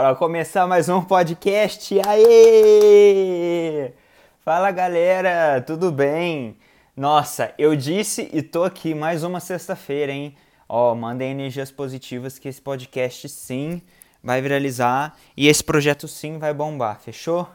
Bora começar mais um podcast. Aê! Fala galera, tudo bem? Nossa, eu disse e tô aqui mais uma sexta-feira, hein? Ó, mandem energias positivas que esse podcast sim vai viralizar e esse projeto sim vai bombar, fechou?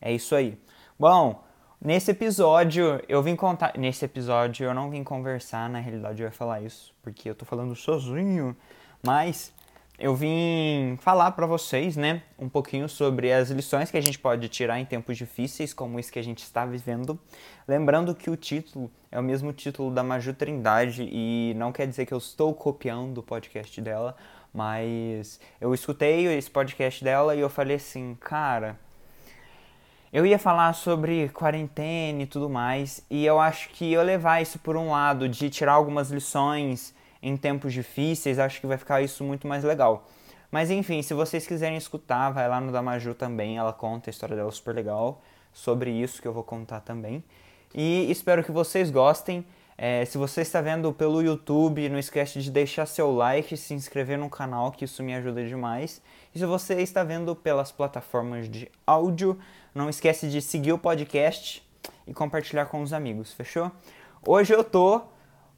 É isso aí. Bom, nesse episódio eu vim contar. Nesse episódio eu não vim conversar, na realidade eu ia falar isso, porque eu tô falando sozinho, mas eu vim falar para vocês, né, um pouquinho sobre as lições que a gente pode tirar em tempos difíceis, como esse que a gente está vivendo. Lembrando que o título é o mesmo título da Maju Trindade e não quer dizer que eu estou copiando o podcast dela, mas eu escutei esse podcast dela e eu falei assim, cara, eu ia falar sobre quarentena e tudo mais, e eu acho que eu levar isso por um lado de tirar algumas lições em tempos difíceis, acho que vai ficar isso muito mais legal. Mas enfim, se vocês quiserem escutar, vai lá no da Maju também, ela conta a história dela super legal sobre isso que eu vou contar também. E espero que vocês gostem. É, se você está vendo pelo YouTube, não esquece de deixar seu like, se inscrever no canal, que isso me ajuda demais. E se você está vendo pelas plataformas de áudio, não esquece de seguir o podcast e compartilhar com os amigos, fechou? Hoje eu tô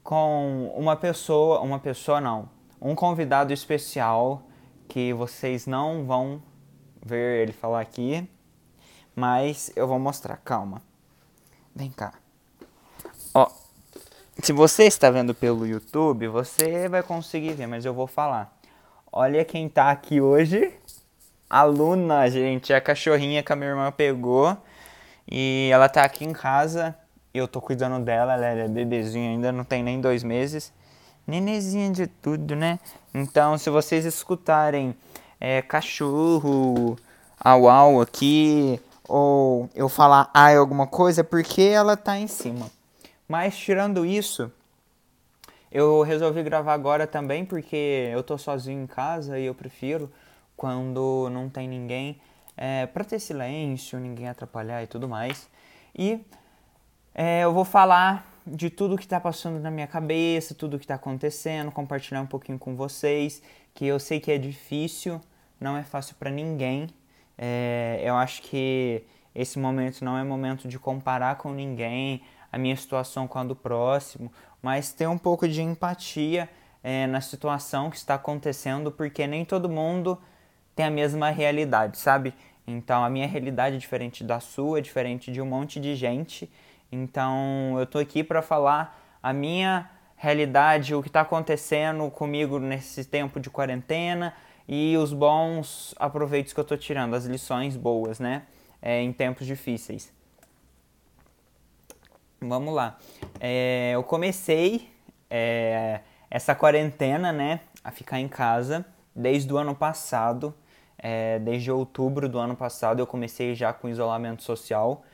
com uma pessoa, uma pessoa não, um convidado especial que vocês não vão ver ele falar aqui, mas eu vou mostrar, calma. Vem cá. Ó, se você está vendo pelo YouTube, você vai conseguir ver, mas eu vou falar. Olha quem tá aqui hoje. A Luna, gente, a cachorrinha que a minha irmã pegou. E ela tá aqui em casa eu tô cuidando dela, ela é bebezinha ainda, não tem nem dois meses. Nenezinha de tudo, né? Então, se vocês escutarem é, cachorro, au au aqui, ou eu falar ai alguma coisa, é porque ela tá em cima. Mas tirando isso, eu resolvi gravar agora também porque eu tô sozinho em casa e eu prefiro quando não tem ninguém é, para ter silêncio, ninguém atrapalhar e tudo mais. E é, eu vou falar de tudo que está passando na minha cabeça, tudo que está acontecendo, compartilhar um pouquinho com vocês, que eu sei que é difícil, não é fácil para ninguém. É, eu acho que esse momento não é momento de comparar com ninguém a minha situação com a do próximo, mas ter um pouco de empatia é, na situação que está acontecendo, porque nem todo mundo tem a mesma realidade, sabe? Então a minha realidade é diferente da sua, é diferente de um monte de gente. Então eu tô aqui para falar a minha realidade, o que está acontecendo comigo nesse tempo de quarentena e os bons aproveitos que eu tô tirando, as lições boas, né? É, em tempos difíceis. Vamos lá. É, eu comecei é, essa quarentena, né, a ficar em casa desde o ano passado. É, desde outubro do ano passado eu comecei já com isolamento social.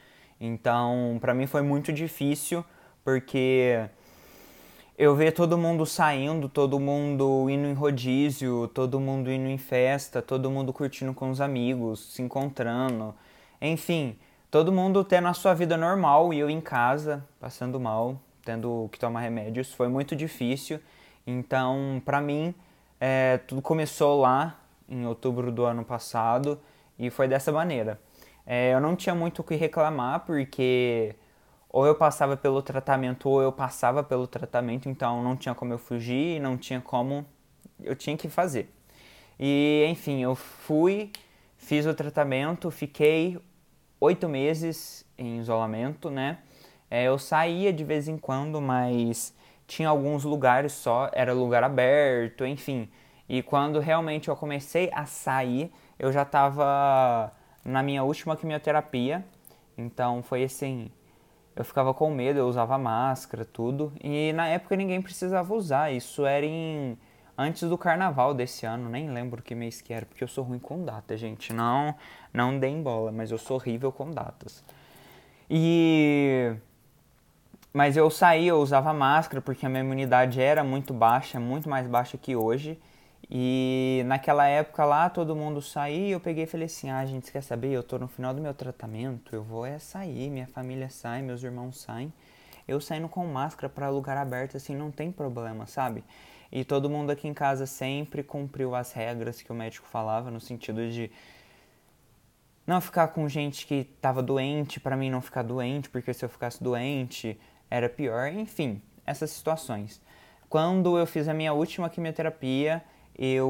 Então, para mim foi muito difícil porque eu ver todo mundo saindo, todo mundo indo em rodízio, todo mundo indo em festa, todo mundo curtindo com os amigos, se encontrando, enfim, todo mundo tendo a sua vida normal e eu em casa, passando mal, tendo que tomar remédios, foi muito difícil. Então, para mim, é, tudo começou lá em outubro do ano passado e foi dessa maneira. É, eu não tinha muito o que reclamar, porque ou eu passava pelo tratamento ou eu passava pelo tratamento, então não tinha como eu fugir, não tinha como eu tinha que fazer. E enfim, eu fui, fiz o tratamento, fiquei oito meses em isolamento, né? É, eu saía de vez em quando, mas tinha alguns lugares só, era lugar aberto, enfim. E quando realmente eu comecei a sair, eu já estava na minha última quimioterapia. Então foi assim, eu ficava com medo, eu usava máscara, tudo. E na época ninguém precisava usar. Isso era em antes do carnaval desse ano, nem lembro que mês que era, porque eu sou ruim com data, gente. Não, não deem bola, mas eu sou horrível com datas. E mas eu saí, eu usava máscara porque a minha imunidade era muito baixa, muito mais baixa que hoje. E naquela época lá, todo mundo saía, eu peguei e falei assim, ah, gente, quer saber? Eu tô no final do meu tratamento, eu vou é sair, minha família sai, meus irmãos saem. Eu saindo com máscara para lugar aberto, assim, não tem problema, sabe? E todo mundo aqui em casa sempre cumpriu as regras que o médico falava, no sentido de não ficar com gente que tava doente, para mim não ficar doente, porque se eu ficasse doente era pior, enfim, essas situações. Quando eu fiz a minha última quimioterapia, eu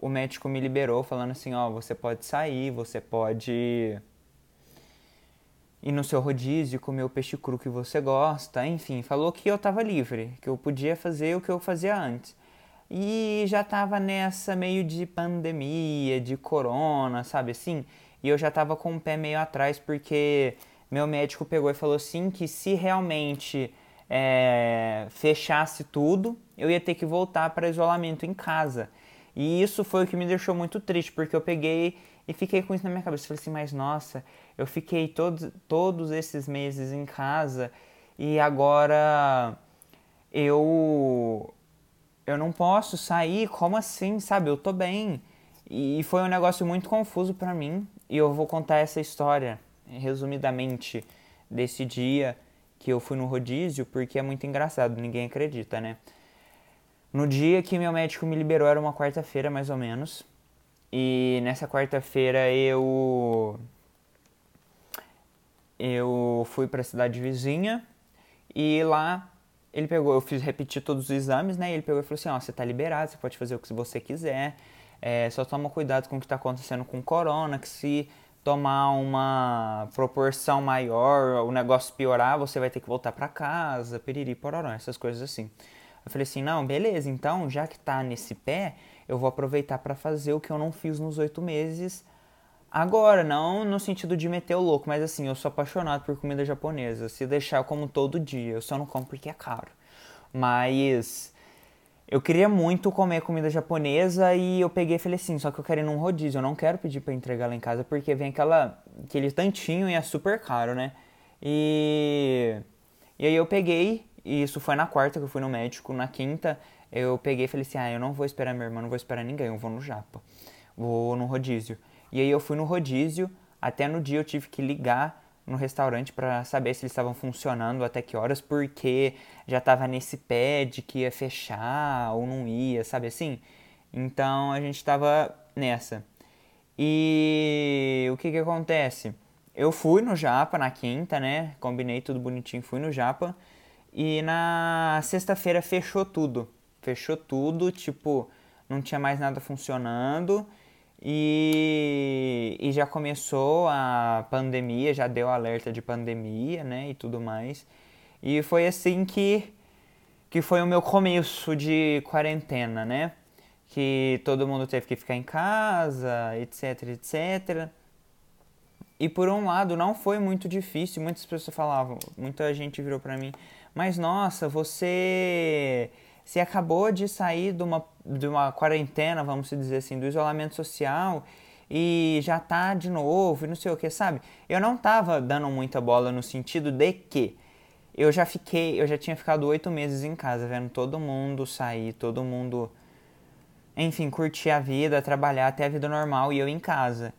o médico me liberou falando assim, ó, você pode sair, você pode ir no seu rodízio, comer o peixe cru que você gosta, enfim, falou que eu tava livre, que eu podia fazer o que eu fazia antes. E já tava nessa meio de pandemia, de corona, sabe assim? E eu já tava com o pé meio atrás porque meu médico pegou e falou assim que se realmente é, fechasse tudo, eu ia ter que voltar para isolamento em casa. E isso foi o que me deixou muito triste, porque eu peguei e fiquei com isso na minha cabeça. Falei assim, mas nossa, eu fiquei todos, todos esses meses em casa e agora eu eu não posso sair, como assim, sabe? Eu tô bem. E foi um negócio muito confuso para mim, e eu vou contar essa história resumidamente desse dia que eu fui no rodízio, porque é muito engraçado, ninguém acredita, né? No dia que meu médico me liberou, era uma quarta-feira mais ou menos. E nessa quarta-feira eu eu fui para a cidade vizinha e lá ele pegou, eu fiz repetir todos os exames, né? E ele pegou e falou assim: "Ó, você tá liberado, você pode fazer o que você quiser. É, só toma cuidado com o que está acontecendo com o corona, que se tomar uma proporção maior, o negócio piorar, você vai ter que voltar para casa, piriri, pororó, essas coisas assim. Eu falei assim, não, beleza, então já que tá nesse pé, eu vou aproveitar para fazer o que eu não fiz nos oito meses agora, não no sentido de meter o louco, mas assim, eu sou apaixonado por comida japonesa. Se deixar eu como todo dia, eu só não como porque é caro. Mas eu queria muito comer comida japonesa e eu peguei e falei assim, só que eu quero ir num rodízio, eu não quero pedir para entregar lá em casa porque vem aquela aquele tantinho e é super caro, né? E e aí eu peguei, e isso foi na quarta que eu fui no médico, na quinta eu peguei e falei assim: "Ah, eu não vou esperar minha irmã, não vou esperar ninguém, eu vou no japa. Vou no rodízio". E aí eu fui no rodízio, até no dia eu tive que ligar no restaurante para saber se eles estavam funcionando até que horas, porque já estava nesse pé de que ia fechar ou não ia, sabe assim? Então a gente estava nessa. E o que que acontece? Eu fui no Japa na quinta, né? Combinei tudo bonitinho, fui no Japa. E na sexta-feira fechou tudo. Fechou tudo, tipo, não tinha mais nada funcionando. E, e já começou a pandemia, já deu alerta de pandemia, né, e tudo mais. E foi assim que, que foi o meu começo de quarentena, né? Que todo mundo teve que ficar em casa, etc, etc. E por um lado não foi muito difícil, muitas pessoas falavam, muita gente virou para mim, mas nossa, você você acabou de sair de uma, de uma quarentena, vamos dizer assim, do isolamento social e já tá de novo e não sei o que, sabe? Eu não tava dando muita bola no sentido de que eu já fiquei, eu já tinha ficado oito meses em casa, vendo todo mundo sair, todo mundo, enfim, curtir a vida, trabalhar, até a vida normal e eu em casa.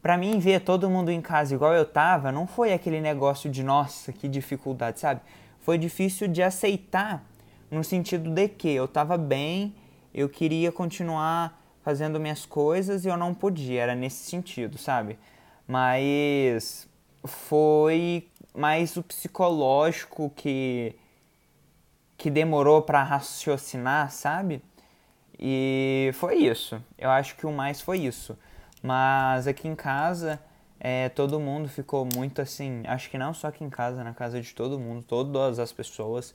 Pra mim, ver todo mundo em casa igual eu tava, não foi aquele negócio de nossa, que dificuldade, sabe? Foi difícil de aceitar no sentido de que eu estava bem, eu queria continuar fazendo minhas coisas e eu não podia, era nesse sentido, sabe? Mas foi mais o psicológico que que demorou para raciocinar, sabe? E foi isso. Eu acho que o mais foi isso. Mas aqui em casa, é, todo mundo ficou muito assim. Acho que não só aqui em casa, na casa de todo mundo, todas as pessoas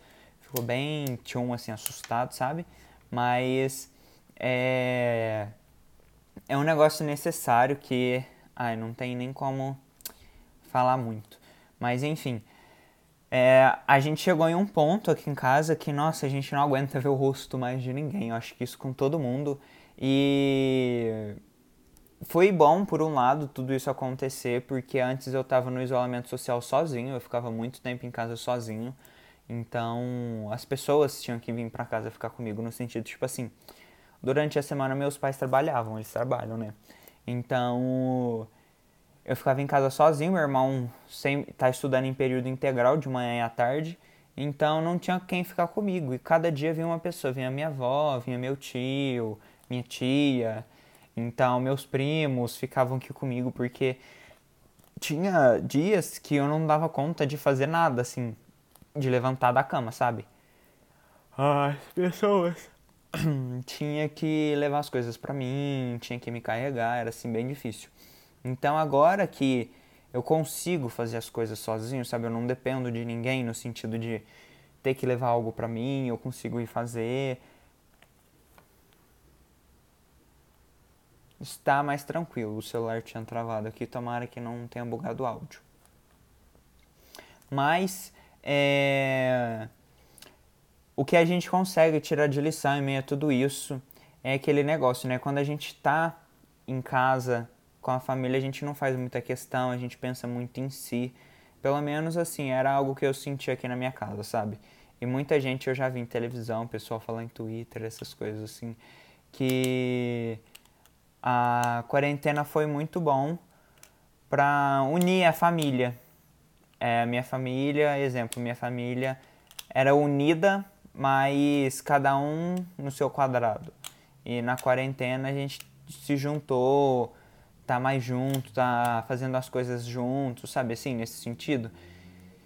ficou bem tchum, assim, assustado, sabe? Mas é, é um negócio necessário que, ai, não tem nem como falar muito. Mas enfim, é, a gente chegou em um ponto aqui em casa que, nossa, a gente não aguenta ver o rosto mais de ninguém. Eu acho que isso com todo mundo. E foi bom, por um lado, tudo isso acontecer, porque antes eu estava no isolamento social sozinho, eu ficava muito tempo em casa sozinho. Então, as pessoas tinham que vir para casa ficar comigo no sentido tipo assim, durante a semana meus pais trabalhavam, eles trabalham, né? Então, eu ficava em casa sozinho, meu irmão sempre tá estudando em período integral de manhã e à tarde, então não tinha quem ficar comigo. E cada dia vinha uma pessoa, vinha minha avó, vinha meu tio, minha tia. Então meus primos ficavam aqui comigo porque tinha dias que eu não dava conta de fazer nada, assim, de levantar da cama, sabe? As pessoas tinha que levar as coisas para mim, tinha que me carregar, era assim bem difícil. Então agora que eu consigo fazer as coisas sozinho, sabe? Eu não dependo de ninguém no sentido de ter que levar algo para mim, eu consigo ir fazer. Está mais tranquilo. O celular tinha travado aqui, tomara que não tenha bugado o áudio. Mas é... o que a gente consegue tirar de lição em meio a tudo isso é aquele negócio, né? Quando a gente está em casa com a família, a gente não faz muita questão, a gente pensa muito em si. Pelo menos assim, era algo que eu senti aqui na minha casa, sabe? E muita gente eu já vi em televisão, pessoal falar em Twitter, essas coisas assim, que a quarentena foi muito bom para unir a família. É, minha família, exemplo, minha família era unida, mas cada um no seu quadrado. E na quarentena a gente se juntou, tá mais junto, tá fazendo as coisas juntos, sabe assim, nesse sentido.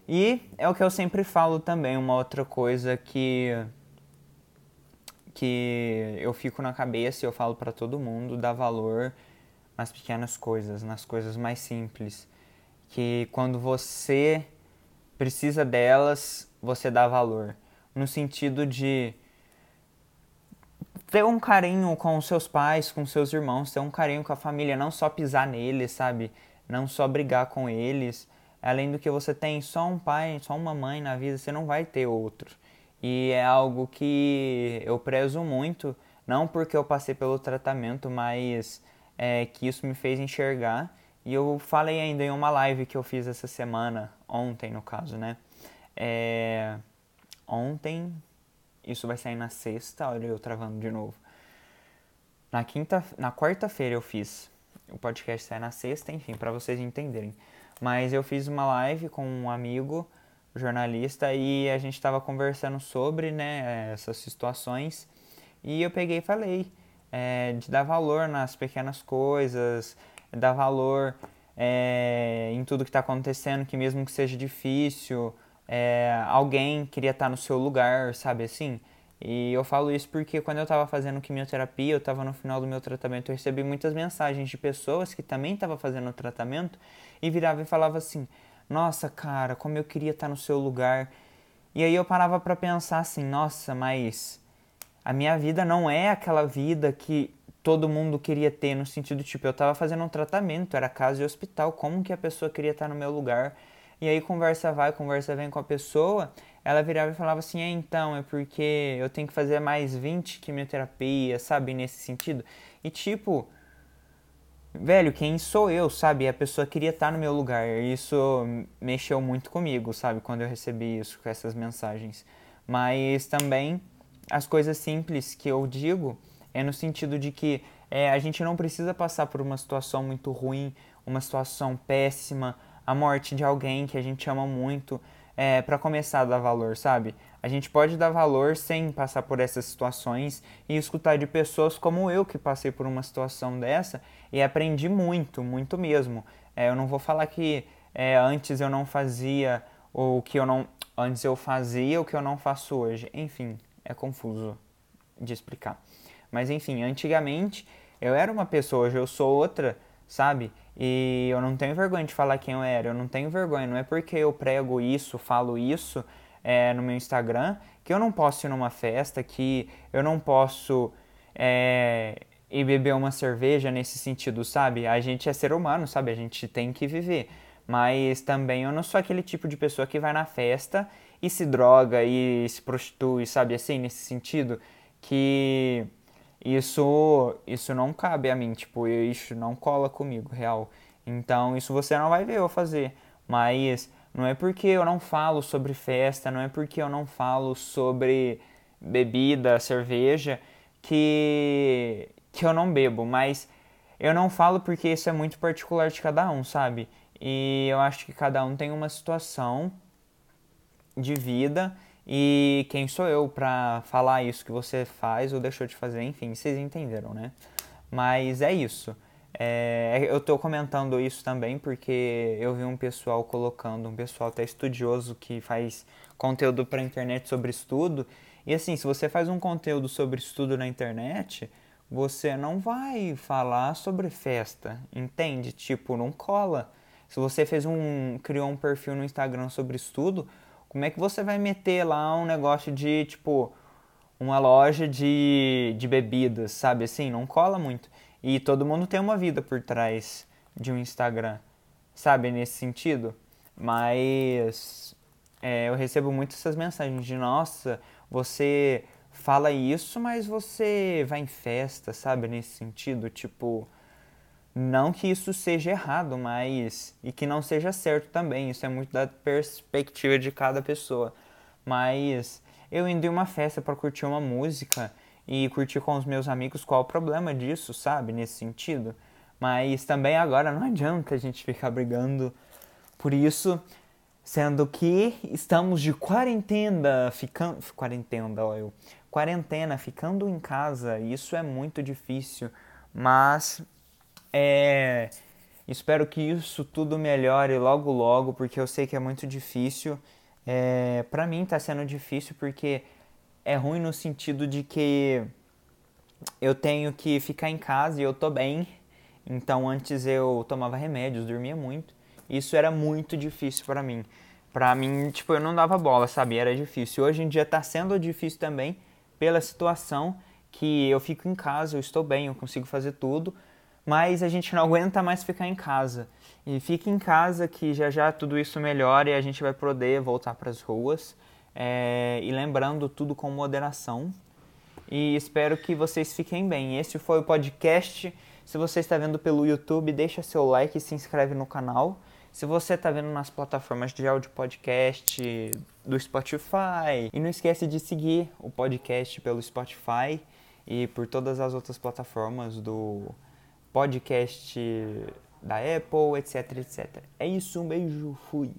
E é o que eu sempre falo também, uma outra coisa que que eu fico na cabeça e eu falo para todo mundo, dá valor nas pequenas coisas, nas coisas mais simples, que quando você precisa delas, você dá valor, no sentido de ter um carinho com os seus pais, com seus irmãos, ter um carinho com a família, não só pisar neles, sabe? Não só brigar com eles. Além do que você tem só um pai, só uma mãe na vida, você não vai ter outro. E é algo que eu prezo muito, não porque eu passei pelo tratamento, mas é, que isso me fez enxergar. E eu falei ainda em uma live que eu fiz essa semana, ontem no caso, né? É, ontem, isso vai sair na sexta, olha eu travando de novo. Na quinta, na quarta-feira eu fiz. O podcast sai na sexta, enfim, para vocês entenderem. Mas eu fiz uma live com um amigo jornalista e a gente estava conversando sobre né, essas situações e eu peguei e falei é, de dar valor nas pequenas coisas, dar valor é, em tudo que está acontecendo, que mesmo que seja difícil, é, alguém queria estar tá no seu lugar, sabe assim? E eu falo isso porque quando eu estava fazendo quimioterapia, eu estava no final do meu tratamento, eu recebi muitas mensagens de pessoas que também estavam fazendo o tratamento e virava e falava assim: "Nossa, cara, como eu queria estar no seu lugar". E aí eu parava para pensar assim: "Nossa, mas a minha vida não é aquela vida que todo mundo queria ter no sentido tipo, eu estava fazendo um tratamento, era casa e hospital, como que a pessoa queria estar no meu lugar?" E aí conversa vai, conversa vem com a pessoa, ela virava e falava assim: é, então, é porque eu tenho que fazer mais 20 quimioterapia, sabe? Nesse sentido. E tipo, velho, quem sou eu, sabe? A pessoa queria estar no meu lugar. Isso mexeu muito comigo, sabe? Quando eu recebi isso, com essas mensagens. Mas também as coisas simples que eu digo é no sentido de que é, a gente não precisa passar por uma situação muito ruim, uma situação péssima, a morte de alguém que a gente ama muito é, para começar a dar valor, sabe? A gente pode dar valor sem passar por essas situações e escutar de pessoas como eu que passei por uma situação dessa e aprendi muito, muito mesmo. É, eu não vou falar que é, antes eu não fazia o que eu não antes eu fazia o que eu não faço hoje. Enfim, é confuso de explicar. Mas enfim, antigamente eu era uma pessoa, hoje eu sou outra, sabe? E eu não tenho vergonha de falar quem eu era, eu não tenho vergonha. Não é porque eu prego isso, falo isso é, no meu Instagram que eu não posso ir numa festa, que eu não posso é, ir beber uma cerveja nesse sentido, sabe? A gente é ser humano, sabe? A gente tem que viver. Mas também eu não sou aquele tipo de pessoa que vai na festa e se droga e se prostitui, sabe? Assim, nesse sentido, que isso isso não cabe a mim, tipo, isso não cola comigo, real. Então, isso você não vai ver eu fazer. Mas não é porque eu não falo sobre festa, não é porque eu não falo sobre bebida, cerveja, que, que eu não bebo. Mas Eu não falo porque isso é muito particular de cada um, sabe? E eu acho que cada um tem uma situação de vida e quem sou eu para falar isso que você faz ou deixou de fazer, enfim, vocês entenderam, né? Mas é isso. É, eu estou comentando isso também porque eu vi um pessoal colocando, um pessoal até estudioso que faz conteúdo para internet sobre estudo. E assim, se você faz um conteúdo sobre estudo na internet, você não vai falar sobre festa, entende? Tipo, não cola. Se você fez um, criou um perfil no Instagram sobre estudo, como é que você vai meter lá um negócio de, tipo, uma loja de, de bebidas, sabe? Assim, não cola muito. E todo mundo tem uma vida por trás de um Instagram, sabe? Nesse sentido. Mas é, eu recebo muito essas mensagens de, nossa, você fala isso, mas você vai em festa, sabe? Nesse sentido, tipo. Não que isso seja errado, mas. e que não seja certo também. Isso é muito da perspectiva de cada pessoa. Mas eu indo em uma festa para curtir uma música e curtir com os meus amigos, qual o problema disso, sabe? Nesse sentido. Mas também agora não adianta a gente ficar brigando por isso, sendo que estamos de quarentena, ficando. Quarentena, ó, eu. Quarentena, ficando em casa, isso é muito difícil. Mas é, espero que isso tudo melhore logo logo, porque eu sei que é muito difícil. É, para mim tá sendo difícil porque é ruim no sentido de que eu tenho que ficar em casa e eu tô bem. Então antes eu tomava remédios, dormia muito. Isso era muito difícil para mim. Pra mim, tipo, eu não dava bola, sabe? Era difícil. Hoje em dia tá sendo difícil também pela situação que eu fico em casa, eu estou bem, eu consigo fazer tudo, mas a gente não aguenta mais ficar em casa. E fique em casa que já já tudo isso melhora e a gente vai poder voltar para as ruas. É, e lembrando tudo com moderação. E espero que vocês fiquem bem. Esse foi o podcast. Se você está vendo pelo YouTube, deixa seu like e se inscreve no canal. Se você está vendo nas plataformas de áudio podcast do Spotify, e não esquece de seguir o podcast pelo Spotify e por todas as outras plataformas do podcast da Apple, etc, etc. É isso, um beijo, fui.